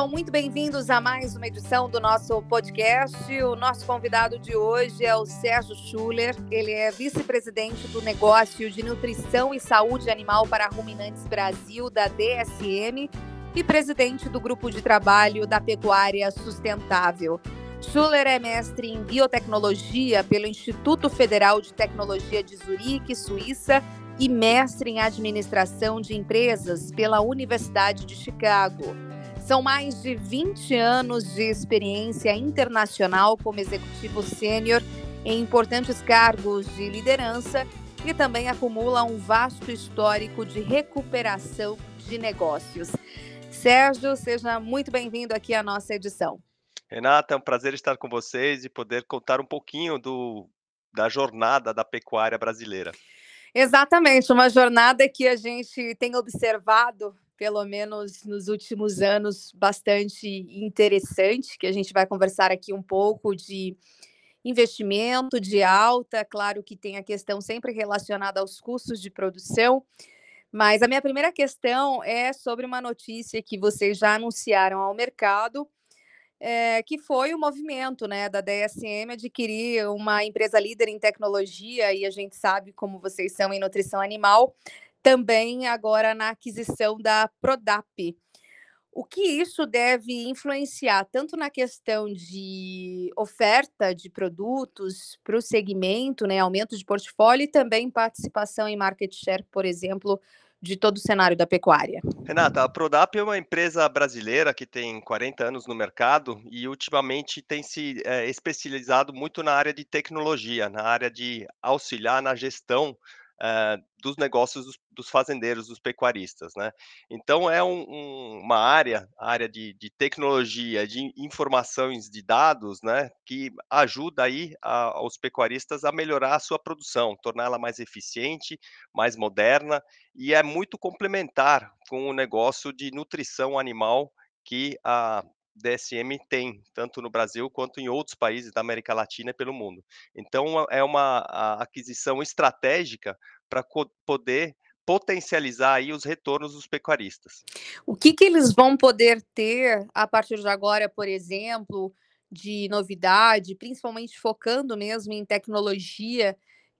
Sejam muito bem-vindos a mais uma edição do nosso podcast. O nosso convidado de hoje é o Sérgio Schuller. Ele é vice-presidente do negócio de nutrição e saúde animal para ruminantes Brasil, da DSM, e presidente do grupo de trabalho da pecuária sustentável. Schuller é mestre em biotecnologia pelo Instituto Federal de Tecnologia de Zurique, Suíça, e mestre em administração de empresas pela Universidade de Chicago. São mais de 20 anos de experiência internacional como executivo sênior em importantes cargos de liderança e também acumula um vasto histórico de recuperação de negócios. Sérgio, seja muito bem-vindo aqui à nossa edição. Renata, é um prazer estar com vocês e poder contar um pouquinho do, da jornada da pecuária brasileira. Exatamente, uma jornada que a gente tem observado, pelo menos nos últimos anos, bastante interessante, que a gente vai conversar aqui um pouco de investimento, de alta, claro que tem a questão sempre relacionada aos custos de produção, mas a minha primeira questão é sobre uma notícia que vocês já anunciaram ao mercado, é, que foi o movimento né, da DSM adquirir uma empresa líder em tecnologia, e a gente sabe como vocês são em nutrição animal, também agora na aquisição da Prodap. O que isso deve influenciar tanto na questão de oferta de produtos para o segmento, né, aumento de portfólio e também participação em market share, por exemplo, de todo o cenário da pecuária. Renata, a Prodap é uma empresa brasileira que tem 40 anos no mercado e ultimamente tem se é, especializado muito na área de tecnologia, na área de auxiliar na gestão uh, dos negócios dos, dos, fazendeiros, dos pecuaristas, né? Então é um, um, uma área, área de, de, tecnologia, de informações de dados, né, que ajuda aí a, aos pecuaristas a melhorar a sua produção, torná-la mais eficiente, mais moderna e é muito complementar com o negócio de nutrição animal que a DSM tem, tanto no Brasil quanto em outros países da América Latina e pelo mundo. Então, é uma aquisição estratégica para poder potencializar aí os retornos dos pecuaristas. O que, que eles vão poder ter a partir de agora, por exemplo, de novidade, principalmente focando mesmo em tecnologia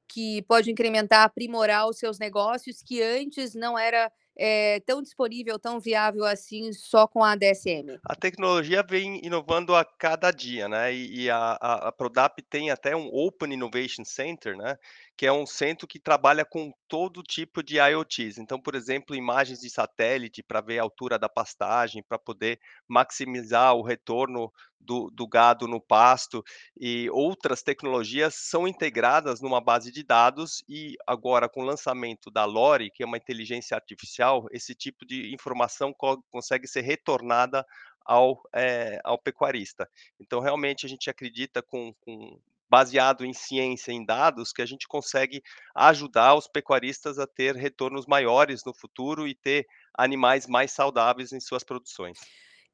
que pode incrementar, aprimorar os seus negócios que antes não era é, tão disponível, tão viável assim, só com a DSM? A tecnologia vem inovando a cada dia, né? E, e a, a, a, Prodap tem até um Open Innovation Center, né? Que é um centro que trabalha com todo tipo de IoTs. Então, por exemplo, imagens de satélite para ver a altura da pastagem, para poder maximizar o retorno do, do gado no pasto e outras tecnologias são integradas numa base de dados e agora com o lançamento da Lori, que é uma inteligência artificial esse tipo de informação co consegue ser retornada ao, é, ao pecuarista. Então, realmente, a gente acredita com, com baseado em ciência, em dados, que a gente consegue ajudar os pecuaristas a ter retornos maiores no futuro e ter animais mais saudáveis em suas produções.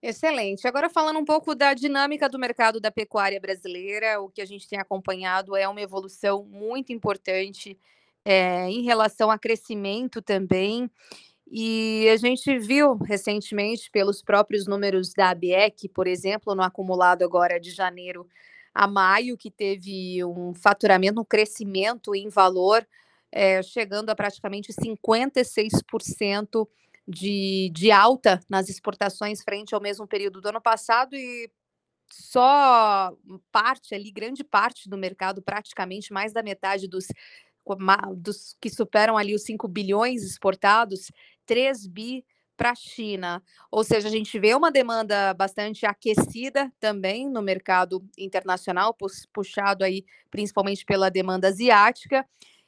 Excelente. Agora falando um pouco da dinâmica do mercado da pecuária brasileira, o que a gente tem acompanhado é uma evolução muito importante é, em relação a crescimento também. E a gente viu recentemente, pelos próprios números da ABEC, por exemplo, no acumulado agora de janeiro a maio, que teve um faturamento, um crescimento em valor, é, chegando a praticamente 56% de, de alta nas exportações frente ao mesmo período do ano passado e só parte ali, grande parte do mercado, praticamente mais da metade dos dos que superam ali os 5 bilhões exportados, 3 bi para a China. Ou seja, a gente vê uma demanda bastante aquecida também no mercado internacional, puxado aí principalmente pela demanda asiática.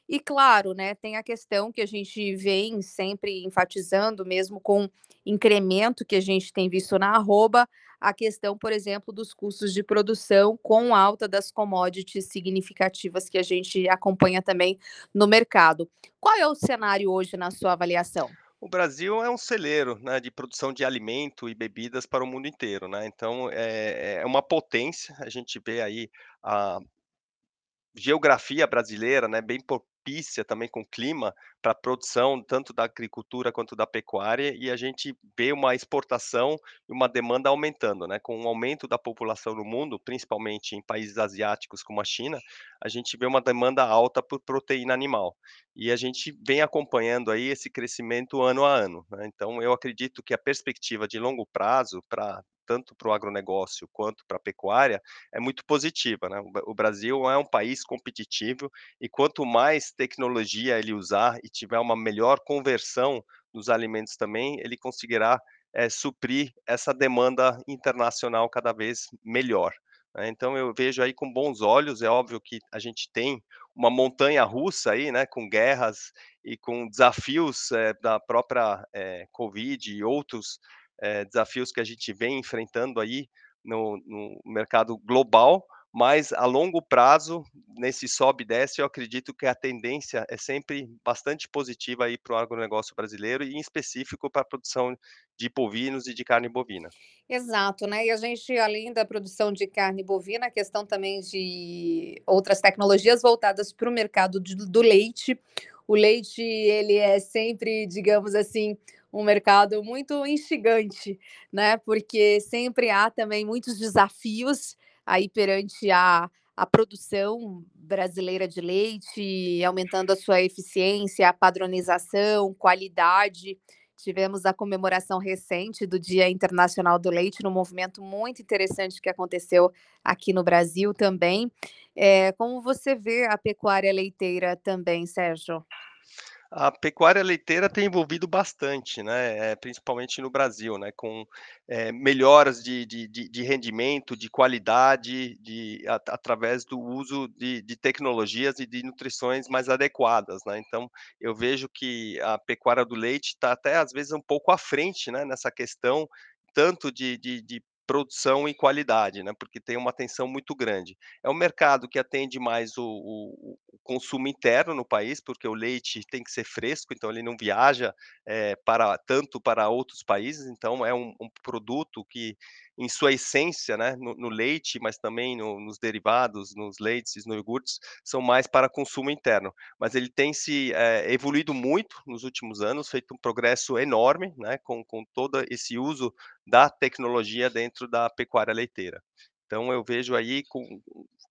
E claro, né, tem a questão que a gente vem sempre enfatizando, mesmo com incremento que a gente tem visto na arroba, a questão, por exemplo, dos custos de produção com alta das commodities significativas que a gente acompanha também no mercado. Qual é o cenário hoje na sua avaliação? O Brasil é um celeiro né, de produção de alimento e bebidas para o mundo inteiro, né? Então é, é uma potência. A gente vê aí a geografia brasileira, né, bem propícia também com o clima para a produção tanto da agricultura quanto da pecuária, e a gente vê uma exportação e uma demanda aumentando, né, com o aumento da população no mundo, principalmente em países asiáticos como a China, a gente vê uma demanda alta por proteína animal. E a gente vem acompanhando aí esse crescimento ano a ano, né, então eu acredito que a perspectiva de longo prazo pra tanto para o agronegócio quanto para a pecuária, é muito positiva, né. O Brasil é um país competitivo e quanto mais tecnologia ele usar e tiver uma melhor conversão dos alimentos também, ele conseguirá, eh, suprir essa demanda internacional cada vez melhor. Então eu vejo aí com bons olhos, é óbvio que a gente tem uma montanha russa aí, né, com guerras e com desafios, eh, da própria, eh, covid e outros, eh, desafios que a gente vem enfrentando aí no no mercado global, mas a longo prazo, nesse sobe e desce, eu acredito que a tendência é sempre bastante positiva aí para o agronegócio brasileiro e em específico para a produção de bovinos e de carne bovina. Exato, né, e a gente além da produção de carne bovina, a questão também de outras tecnologias voltadas para o mercado do leite. O leite ele é sempre, digamos assim, um mercado muito instigante, né, porque sempre há também muitos desafios aí perante a a produção brasileira de leite, aumentando a sua eficiência, a padronização, qualidade. Tivemos a comemoração recente do Dia Internacional do Leite, num movimento muito interessante que aconteceu aqui no Brasil também. Eh, como você vê a pecuária leiteira também, Sérgio? A pecuária leiteira tem envolvido bastante, né, eh, principalmente no Brasil, né, com, eh, melhoras de de de rendimento, de qualidade, de ata através do uso de de tecnologias e de nutrições mais adequadas, né. Então, eu vejo que a pecuária do leite está até às vezes um pouco à frente, né, nessa questão, tanto de de de produção e qualidade, né, porque tem uma atenção muito grande. É um mercado que atende mais o o o consumo interno no país, porque o leite tem que ser fresco, então ele não viaja, eh, para tanto para outros países, então é um um produto que, em sua essência, né, no no leite, mas também no nos derivados, nos leites, no iogurtes, são mais para consumo interno. Mas ele tem se, eh, evoluído muito nos últimos anos, feito um progresso enorme, né, com com toda esse uso da tecnologia dentro da pecuária leiteira. Então eu vejo aí com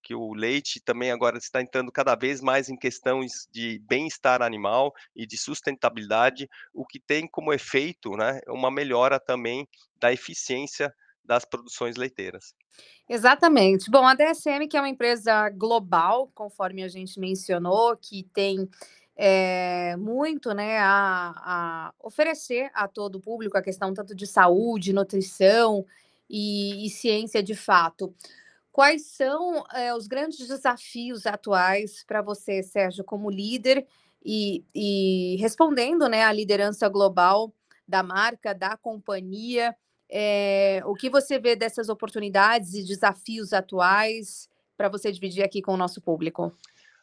que o leite também agora está entrando cada vez mais em questões de bem-estar animal e de sustentabilidade, o que tem como efeito, né, uma melhora também da eficiência das produções leiteiras. Exatamente. Bom, a DSM que é uma empresa global, conforme a gente mencionou, que tem, eh, muito, né, a a oferecer a todo o público, a questão tanto de saúde, nutrição e e ciência de fato. Quais são, eh, os grandes desafios atuais para você, Sérgio, como líder e e respondendo, né, à liderança global da marca, da companhia, eh, o que você vê dessas oportunidades e desafios atuais, para você dividir aqui com o nosso público?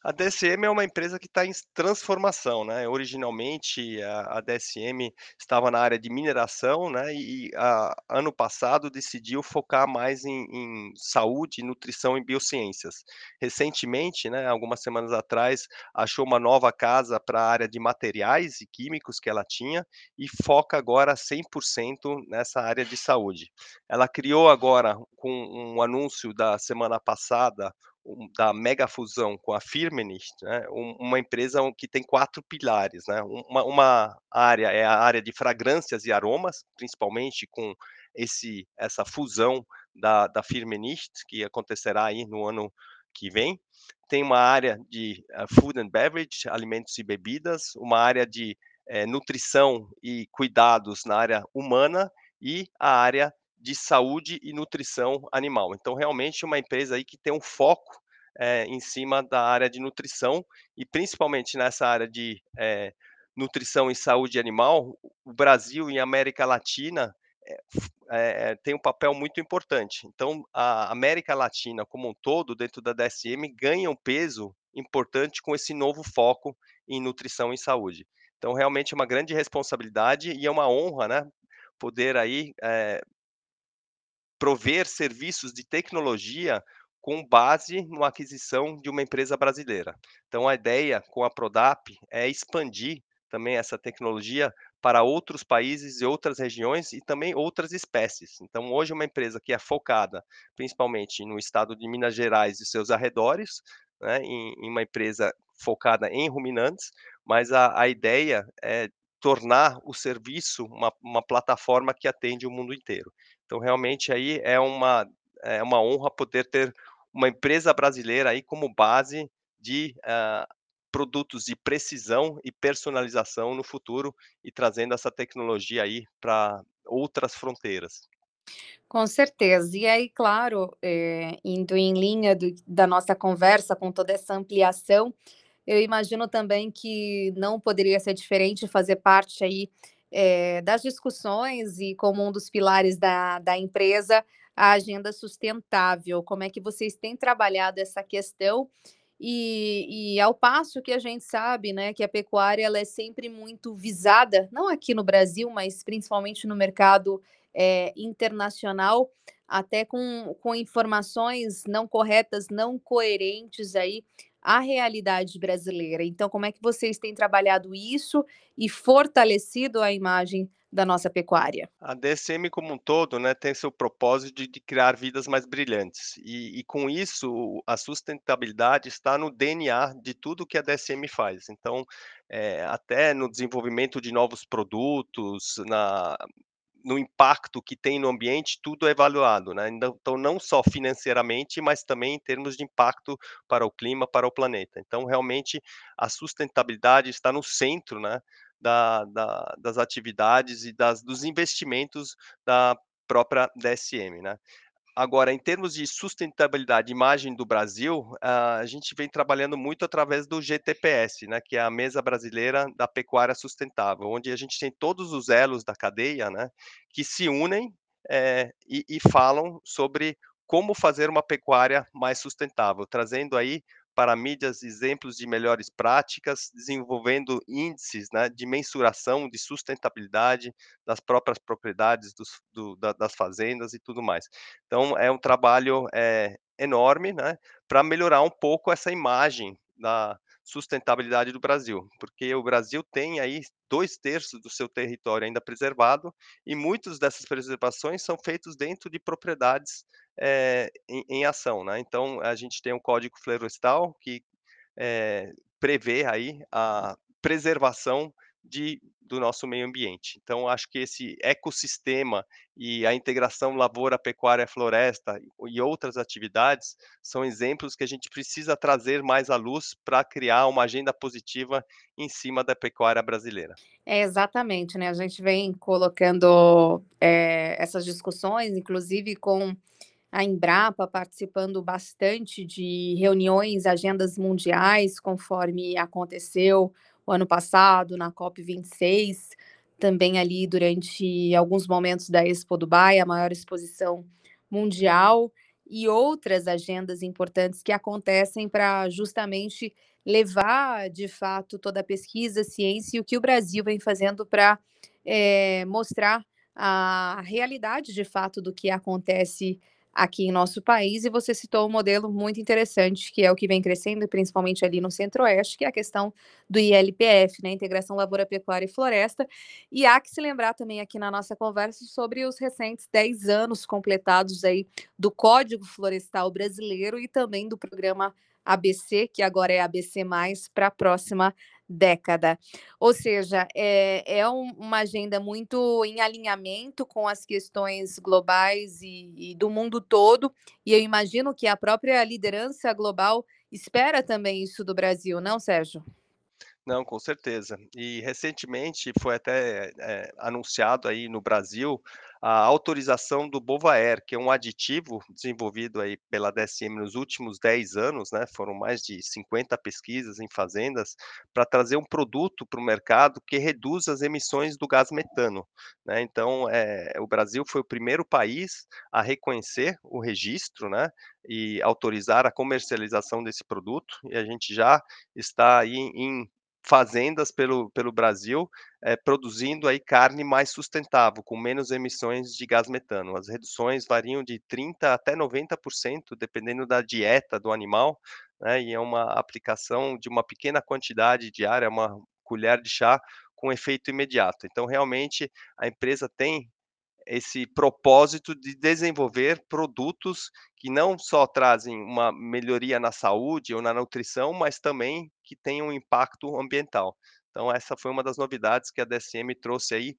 A DSM é uma empresa que está em transformação, né, originalmente a a DSM estava na área de mineração, né, e a ano passado decidiu focar mais em em saúde, nutrição e biociências. Recentemente, né, algumas semanas atrás, achou uma nova casa para a área de materiais e químicos que ela tinha, e foca agora 100% nessa área de saúde. Ela criou agora, com um anúncio da semana passada, da mega fusão com a Firmenich, né, um uma empresa que tem 4 pilares, né, um uma uma área é a área de fragrâncias e aromas, principalmente com esse essa fusão da da Firmenich, que acontecerá aí no ano que vem. Tem uma área de, hã, food and beverage, alimentos e bebidas, uma área de, eh, nutrição e cuidados na área humana, e a área de saúde e nutrição animal. Então realmente uma empresa aí que tem um foco, eh, em cima da área de nutrição, e principalmente nessa área de, eh, nutrição e saúde animal, o Brasil e América Latina, f eh, tem um papel muito importante. Então a América Latina como um todo, dentro da DSM, ganha um peso importante com esse novo foco em nutrição e saúde. Então realmente é uma grande responsabilidade e é uma honra, né, poder aí, eh prover serviços de tecnologia com base numa aquisição de uma empresa brasileira. Então a ideia com a Prodap é expandir também essa tecnologia para outros países e outras regiões e também outras espécies. Então, hoje, uma empresa que é focada principalmente no estado de Minas Gerais e seus arredores, né, em, em uma empresa focada em ruminantes, mas a, a ideia é tornar o serviço uma, uma plataforma que atende o mundo inteiro. Então, realmente, aí é uma, é uma honra poder ter uma empresa brasileira aí como base de uh, produtos de precisão e personalização no futuro e trazendo essa tecnologia aí para outras fronteiras. Com certeza. E aí, claro, é, indo em linha do, da nossa conversa com toda essa ampliação, eu imagino também que não poderia ser diferente fazer parte aí é, das discussões e como um dos pilares da, da empresa a agenda sustentável. Como é que vocês têm trabalhado essa questão e, e, ao passo que a gente sabe, né, que a pecuária ela é sempre muito visada, não aqui no Brasil, mas principalmente no mercado é, internacional, até com, com informações não corretas, não coerentes aí à realidade brasileira. Então, como é que vocês têm trabalhado isso e fortalecido a imagem da nossa pecuária. A DSM como um todo, né, tem seu propósito de, de criar vidas mais brilhantes e, e, com isso a sustentabilidade está no DNA de tudo que a DSM faz. Então, é, até no desenvolvimento de novos produtos, na no impacto que tem no ambiente, tudo é avaliado, né? Então, não só financeiramente, mas também em termos de impacto para o clima, para o planeta. Então, realmente, a sustentabilidade está no centro, né, da, da, das atividades e das, dos investimentos da própria DSM, né? Agora, em termos de sustentabilidade, imagem do Brasil, a gente vem trabalhando muito através do GTPS, né, que é a Mesa Brasileira da Pecuária Sustentável, onde a gente tem todos os elos da cadeia, né, que se unem é, e, e falam sobre como fazer uma pecuária mais sustentável, trazendo aí para mídias exemplos de melhores práticas, desenvolvendo índices né, de mensuração de sustentabilidade das próprias propriedades dos, do, da, das fazendas e tudo mais. Então, é um trabalho é, enorme né, para melhorar um pouco essa imagem da sustentabilidade do Brasil, porque o Brasil tem aí dois terços do seu território ainda preservado e muitas dessas preservações são feitas dentro de propriedades é, em, em, ação, né? Então a gente tem um código florestal que é, prevê aí a preservação de, do nosso meio ambiente. Então acho que esse ecossistema e a integração lavoura, pecuária, floresta e outras atividades são exemplos que a gente precisa trazer mais à luz para criar uma agenda positiva em cima da pecuária brasileira. É exatamente, né? A gente vem colocando é, essas discussões, inclusive com a Embrapa participando bastante de reuniões, agendas mundiais, conforme aconteceu o ano passado na COP26, também ali durante alguns momentos da Expo Dubai, a maior exposição mundial, e outras agendas importantes que acontecem para justamente levar de fato toda a pesquisa, a ciência e o que o Brasil vem fazendo para é, mostrar a realidade de fato do que acontece aqui em nosso país, e você citou um modelo muito interessante, que é o que vem crescendo, principalmente ali no Centro-Oeste, que é a questão do ILPF, né, Integração Lavoura, Pecuária e Floresta, e há que se lembrar também aqui na nossa conversa sobre os recentes 10 anos completados aí do Código Florestal Brasileiro e também do programa ABC, que agora é ABC+, para a próxima década. Ou seja, é, é um, uma agenda muito em alinhamento com as questões globais e, e, do mundo todo, e eu imagino que a própria liderança global espera também isso do Brasil, não, Sérgio? Não, com certeza. E recentemente foi até é, anunciado aí no Brasil a autorização do Bovaer, que é um aditivo desenvolvido aí pela DSM nos últimos 10 anos, né? Foram mais de 50 pesquisas em fazendas para trazer um produto para o mercado que reduz as emissões do gás metano, né? Então, é, o Brasil foi o primeiro país a reconhecer o registro, né? E autorizar a comercialização desse produto, e a gente já está aí em fazendas pelo pelo Brasil, eh, produzindo aí carne mais sustentável, com menos emissões de gás metano. As reduções variam de 30 até 90%, dependendo da dieta do animal, né, e é uma aplicação de uma pequena quantidade diária, uma colher de chá, com efeito imediato. Então, realmente, a empresa tem esse propósito de desenvolver produtos que não só trazem uma melhoria na saúde ou na nutrição, mas também que tenham um impacto ambiental. Então essa foi uma das novidades que a DSM trouxe aí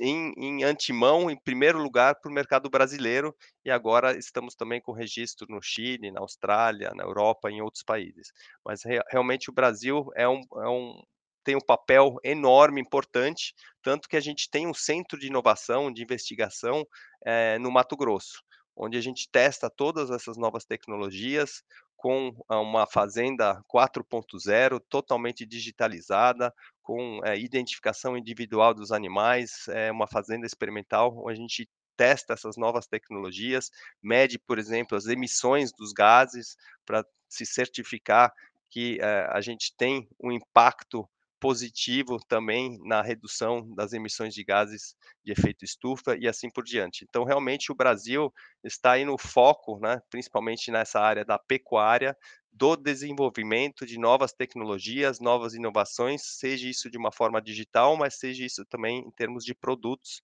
em em antemão, em primeiro lugar, para o mercado brasileiro, e agora estamos também com registro no Chile, na Austrália, na Europa, em outros países. Mas rea realmente o Brasil é um é um tem um papel enorme, importante, tanto que a gente tem um centro de inovação, de investigação, eh, no Mato Grosso, onde a gente testa todas essas novas tecnologias com a uma fazenda 4.0 totalmente digitalizada, com, eh, identificação individual dos animais, é uma fazenda experimental, onde a gente testa essas novas tecnologias, mede, por exemplo, as emissões dos gases para se certificar que, eh, a gente tem um impacto positivo também na redução das emissões de gases de efeito estufa e assim por diante. Então, realmente, o Brasil está aí no foco, né, principalmente nessa área da pecuária, do desenvolvimento de novas tecnologias, novas inovações, seja isso de uma forma digital, mas seja isso também em termos de produtos,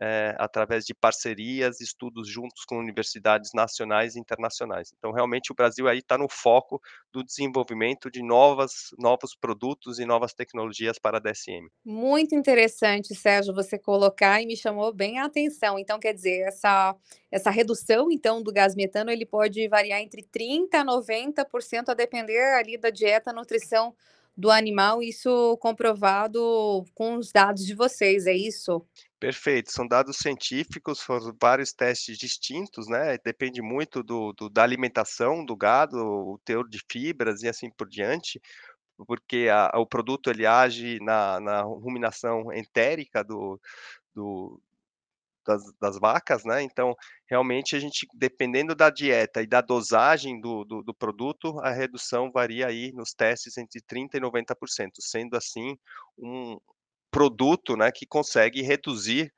eh, através de parcerias, estudos juntos com universidades nacionais e internacionais. Então, realmente, o Brasil aí está no foco do desenvolvimento de novas novos produtos e novas tecnologias para a DSM. Muito interessante, Sérgio, você colocar e me chamou bem a atenção. Então, quer dizer, essa essa redução, então, do gás metano, ele pode variar entre 30 a 90%, a depender ali da dieta, nutrição do animal, isso comprovado com os dados de vocês, é isso? Perfeito, são dados científicos, foram vários testes distintos, né, depende muito do do da alimentação do gado, o teor de fibras e assim por diante, porque a o produto ele age na na ruminação entérica do do das das vacas, né, então, realmente a gente dependendo da dieta e da dosagem do do do produto, a redução varia aí nos testes entre 30 e 90%, sendo assim um produto, né, que consegue reduzir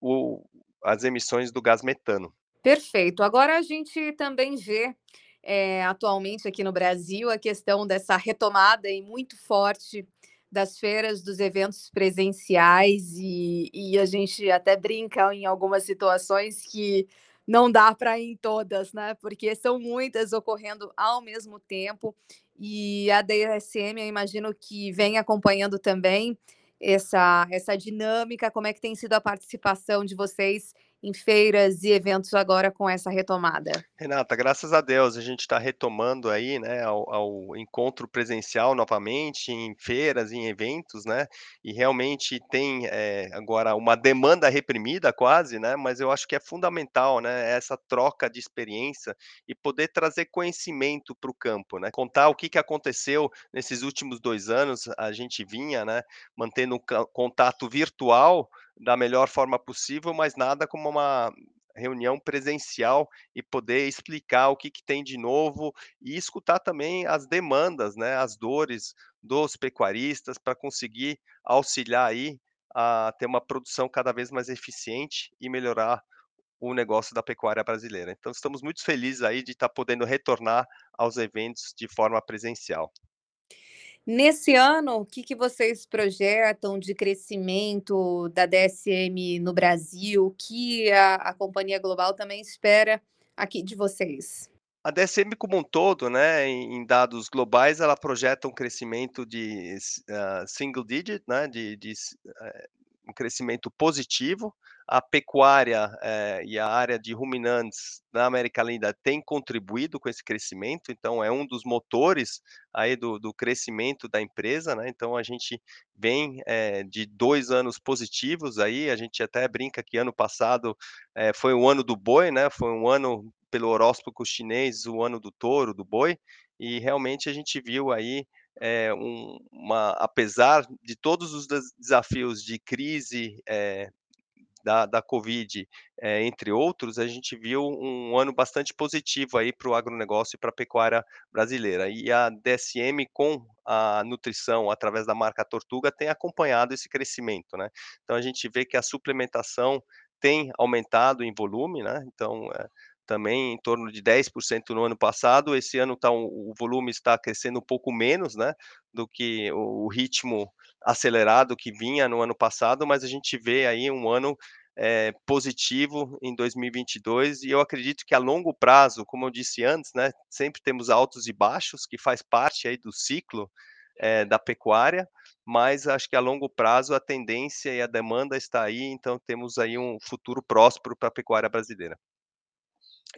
o as emissões do gás metano. Perfeito. Agora a gente também vê, eh, atualmente aqui no Brasil, a questão dessa retomada aí muito forte das feiras, dos eventos presenciais e e a gente até brinca em algumas situações que não dá para ir em todas, né, porque são muitas ocorrendo ao mesmo tempo, e a DSM eu imagino que vem acompanhando também essa essa dinâmica, como é que tem sido a participação de vocês em feiras e eventos agora com essa retomada? Renata, graças a Deus, a gente está retomando aí, né, ao ao encontro presencial novamente, em feiras, em eventos, né, e realmente tem, eh, agora uma demanda reprimida quase, né, mas eu acho que é fundamental, né, essa troca de experiência e poder trazer conhecimento para o campo, né, contar o que que aconteceu nesses últimos 2 anos, a gente vinha, né, mantendo um contato virtual da melhor forma possível, mas nada como uma reunião presencial e poder explicar o que que tem de novo e escutar também as demandas, né, as dores dos pecuaristas para conseguir auxiliar aí a ter uma produção cada vez mais eficiente e melhorar o negócio da pecuária brasileira. Então estamos muito felizes aí de estar podendo retornar aos eventos de forma presencial. Nesse ano, o que que vocês projetam de crescimento da DSM no Brasil? O que a a companhia global também espera aqui de vocês? A DSM como um todo, né, em dados globais, ela projeta um crescimento de hã, single digit, né, de de eh, um crescimento positivo. A pecuária, eh, e a área de ruminantes na América Latina tem contribuído com esse crescimento, então é um dos motores aí do do crescimento da empresa, né, então a gente vem, eh, de 2 anos positivos aí, a gente até brinca que ano passado, eh, foi o ano do boi, né, foi um ano, pelo horóscopo chinês, o ano do touro, do boi, e realmente a gente viu aí, eh, um uma apesar de todos os des desafios de crise, eh, da, da Covid, é, entre outros, a gente viu um ano bastante positivo aí para o agronegócio e para a pecuária brasileira. E a DSM, com a nutrição através da marca Tortuga, tem acompanhado esse crescimento, né? Então a gente vê que a suplementação tem aumentado em volume, né? Então, é, também em torno de 10% no ano passado. Esse ano tá o volume está crescendo um pouco menos, né, do que o, ritmo acelerado que vinha no ano passado, mas a gente vê aí um ano é, positivo em 2022 e eu acredito que a longo prazo, como eu disse antes, né, sempre temos altos e baixos que faz parte aí do ciclo é, da pecuária, mas acho que a longo prazo a tendência e a demanda está aí, então temos aí um futuro próspero para a pecuária brasileira.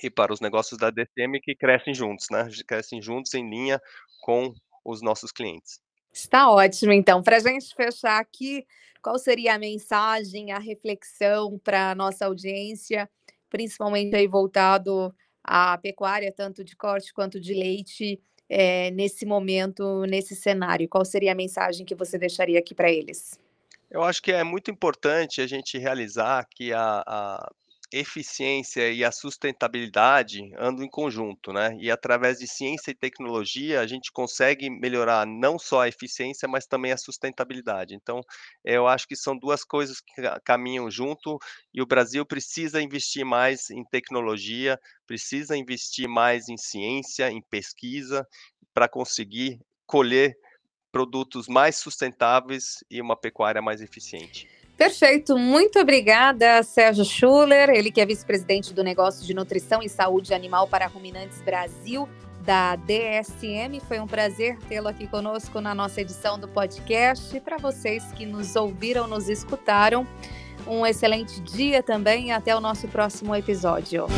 E para os negócios da DCM que crescem juntos, né, crescem juntos em linha com os nossos clientes. Está ótimo, então. Para a gente fechar aqui, qual seria a mensagem, a reflexão para a nossa audiência, principalmente aí voltado à pecuária, tanto de corte quanto de leite, é, nesse momento, nesse cenário? Qual seria a mensagem que você deixaria aqui para eles? Eu acho que é muito importante a gente realizar que a, a eficiência e a sustentabilidade andam em conjunto, né? E através de ciência e tecnologia, a gente consegue melhorar não só a eficiência, mas também a sustentabilidade. Então, eu acho que são duas coisas que caminham junto e o Brasil precisa investir mais em tecnologia, precisa investir mais em ciência, em pesquisa, para conseguir colher produtos mais sustentáveis e uma pecuária mais eficiente. Perfeito, muito obrigada, Sérgio Schuller, ele que é vice-presidente do negócio de nutrição e saúde animal para ruminantes Brasil, da DSM. Foi um prazer tê-lo aqui conosco na nossa edição do podcast. E para vocês que nos ouviram, nos escutaram, um excelente dia também e até o nosso próximo episódio.